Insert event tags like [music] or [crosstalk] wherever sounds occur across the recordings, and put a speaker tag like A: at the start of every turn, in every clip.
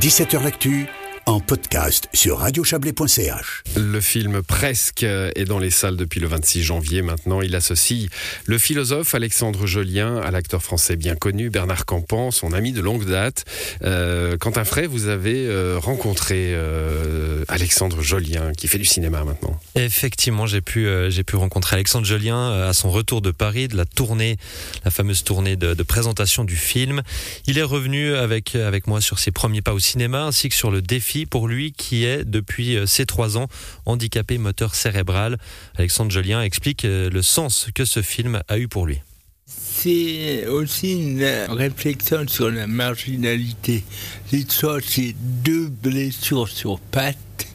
A: 17h L'actu en podcast sur radiochablais.ch.
B: Le film Presque est dans les salles depuis le 26 janvier. Maintenant, il associe le philosophe Alexandre Jolien à l'acteur français bien connu Bernard Campan, son ami de longue date. Euh, Quentin Frey, vous avez euh, rencontré euh, Alexandre Jolien, qui fait du cinéma maintenant.
C: Effectivement, j'ai pu, euh, j'ai pu rencontrer Alexandre Jolien à son retour de Paris, de la tournée, la fameuse tournée de, de présentation du film. Il est revenu avec, avec moi sur ses premiers pas au cinéma, ainsi que sur le défi pour lui qui est, depuis euh, ses trois ans, handicapé moteur cérébral. Alexandre Jolien explique euh, le sens que ce film a eu pour lui.
D: C'est aussi une réflexion sur la marginalité. L'histoire, c'est deux blessures sur pattes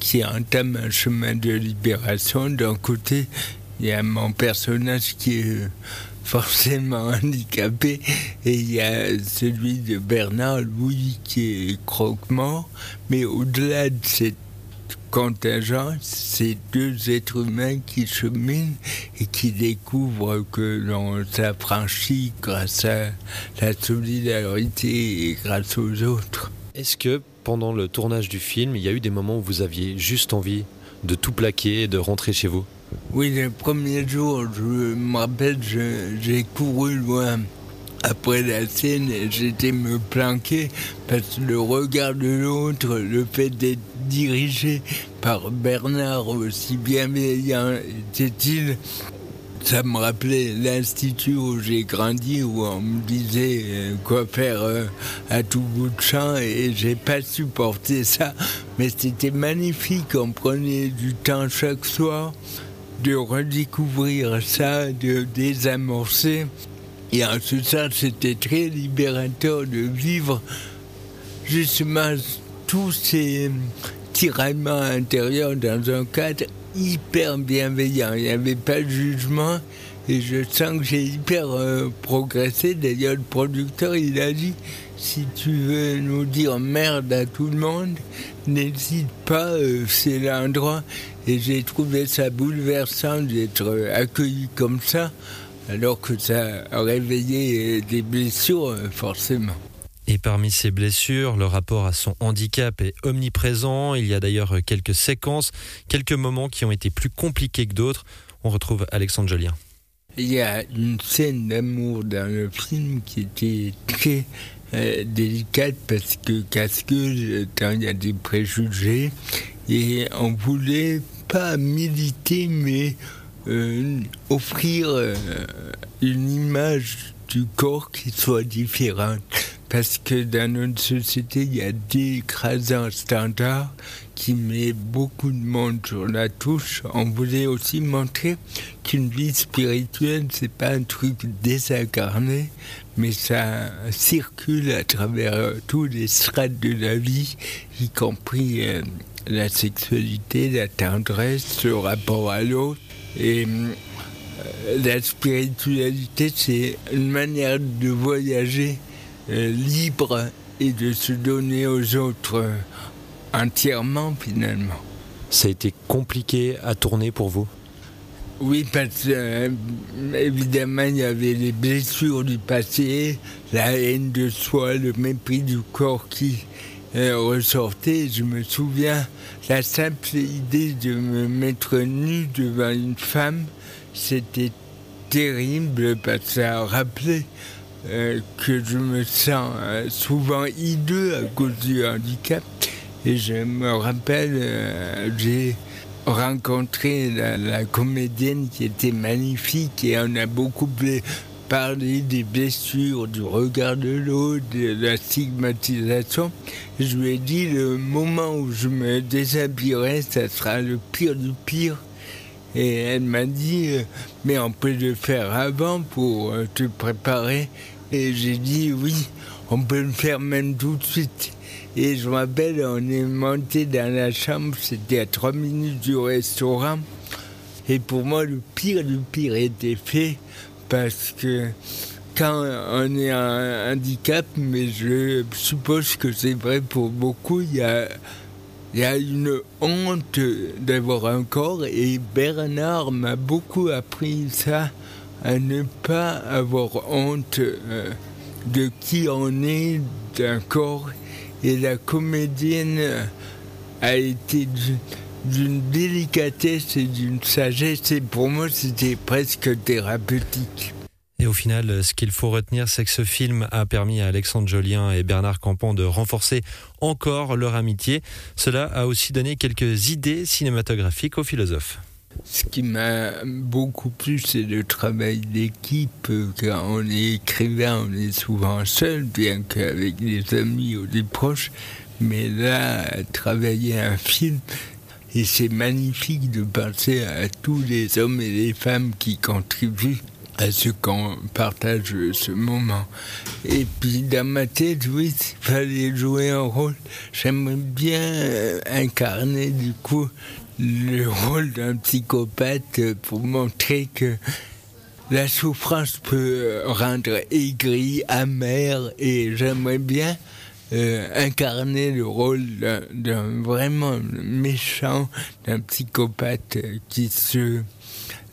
D: qui entament un chemin de libération. D'un côté, il y a mon personnage qui est [laughs] forcément handicapé et il y a celui de Bernard Louis qui est croque-mort. Mais au-delà de cette contingence, c'est deux êtres humains qui cheminent et qui découvrent que l'on s'affranchit grâce à la solidarité et grâce aux autres.
C: Est-ce que pendant le tournage du film, il y a eu des moments où vous aviez juste envie de tout plaquer et de rentrer chez vous
D: Oui, les premiers jours, je me rappelle, j'ai couru loin après la scène, j'étais me planquer parce que le regard de l'autre, le fait d'être dirigé par Bernard aussi bienveillant était-il, ça me rappelait l'institut où j'ai grandi, où on me disait euh, quoi faire euh, à tout bout de champ, et j'ai pas supporté ça. Mais c'était magnifique, on prenait du temps chaque soir de redécouvrir ça, de désamorcer. Et en ce sens, c'était très libérateur de vivre justement tous ces tiraillements intérieurs dans un cadre hyper bienveillant. Il n'y avait pas de jugement et je sens que j'ai hyper euh, progressé. D'ailleurs, le producteur, il a dit, si tu veux nous dire merde à tout le monde, n'hésite pas, euh, c'est l'endroit. Et j'ai trouvé ça bouleversant d'être euh, accueilli comme ça alors que ça a réveillé des blessures, forcément.
C: Et parmi ces blessures, le rapport à son handicap est omniprésent. Il y a d'ailleurs quelques séquences, quelques moments qui ont été plus compliqués que d'autres. On retrouve Alexandre Jolien.
D: Il y a une scène d'amour dans le film qui était très euh, délicate parce que casse-gueule, il y a des préjugés, et on voulait pas militer, mais euh, offrir euh, une image du corps qui soit différente. Parce que dans notre société, il y a d'écrasants standards qui met beaucoup de monde sur la touche. On voulait aussi montrer qu'une vie spirituelle, c'est pas un truc désincarné, mais ça circule à travers euh, tous les strates de la vie, y compris euh, la sexualité, la tendresse, le rapport à l'autre. Et euh, la spiritualité, c'est une manière de voyager euh, libre et de se donner aux autres euh, entièrement finalement.
C: Ça a été compliqué à tourner pour vous?
D: Oui, parce que euh, évidemment, il y avait les blessures du passé, la haine de soi, le mépris du corps qui euh, ressortait. Je me souviens, la simple idée de me mettre nu devant une femme, c'était terrible parce que ça a rappelé euh, que je me sens euh, souvent hideux à cause du handicap. Et je me rappelle, euh, j'ai rencontré la, la, comédienne qui était magnifique et on a beaucoup parlé des blessures, du regard de l'autre, de la stigmatisation. Je lui ai dit le moment où je me déshabillerai, ça sera le pire du pire. Et elle m'a dit, mais on peut le faire avant pour te préparer. Et j'ai dit oui, on peut le faire même tout de suite. Et je me rappelle, on est monté dans la chambre, c'était à trois minutes du restaurant. Et pour moi, le pire du pire était fait parce que quand on est un handicap, mais je suppose que c'est vrai pour beaucoup, il y a, il y a une honte d'avoir un corps et Bernard m'a beaucoup appris ça, à ne pas avoir honte euh, de qui on est, d'un corps Et la comédienne a été d'une délicatesse et d'une sagesse. Et pour moi, c'était presque thérapeutique.
C: Et au final, ce qu'il faut retenir, c'est que ce film a permis à Alexandre Jolien et Bernard Campan de renforcer encore leur amitié. Cela a aussi donné quelques idées cinématographiques aux philosophes.
D: Ce qui m'a beaucoup plu, c'est le travail d'équipe. Quand on est écrivain, on est souvent seul, bien qu'avec des amis ou des proches. Mais là, travailler un film, et c'est magnifique de penser à tous les hommes et les femmes qui contribuent à ce qu'on partage ce moment. Et puis dans ma tête, oui, il fallait jouer un rôle. J'aimerais bien euh, incarner du coup le rôle d'un psychopathe pour montrer que la souffrance peut rendre aigri, amer, et j'aimerais bien euh, incarner le rôle d'un vraiment méchant, d'un psychopathe qui se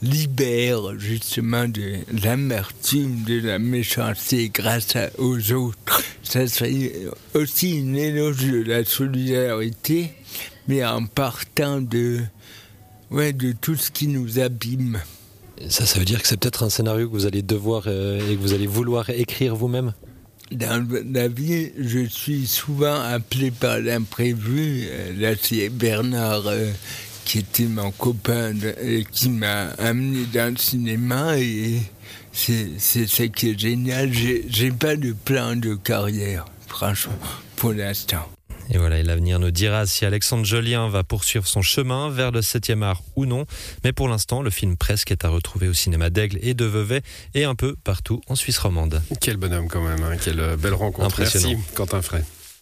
D: libère justement de l'amertume, de la méchanceté grâce aux autres. Ça serait aussi une éloge de la solidarité, mais en partant de, ouais, de tout ce qui nous abîme.
C: Ça, ça veut dire que c'est peut-être un scénario que vous allez devoir euh, et que vous allez vouloir écrire vous-même?
D: Dans la vie, je suis souvent appelé par l'imprévu. Euh, là, c'est Bernard euh, qui était mon copain et qui m'a amené dans le cinéma et c'est ce qui est génial. J'ai pas de plan de carrière, franchement, pour l'instant.
C: Et voilà, l'avenir nous dira si Alexandre Jolien va poursuivre son chemin vers le 7e art ou non. Mais pour l'instant, le film Presque est à retrouver au cinéma d'Aigle et de Vevey et un peu partout en Suisse romande.
B: Quel bonhomme quand même, hein. quelle belle rencontre. Merci Quentin Frey.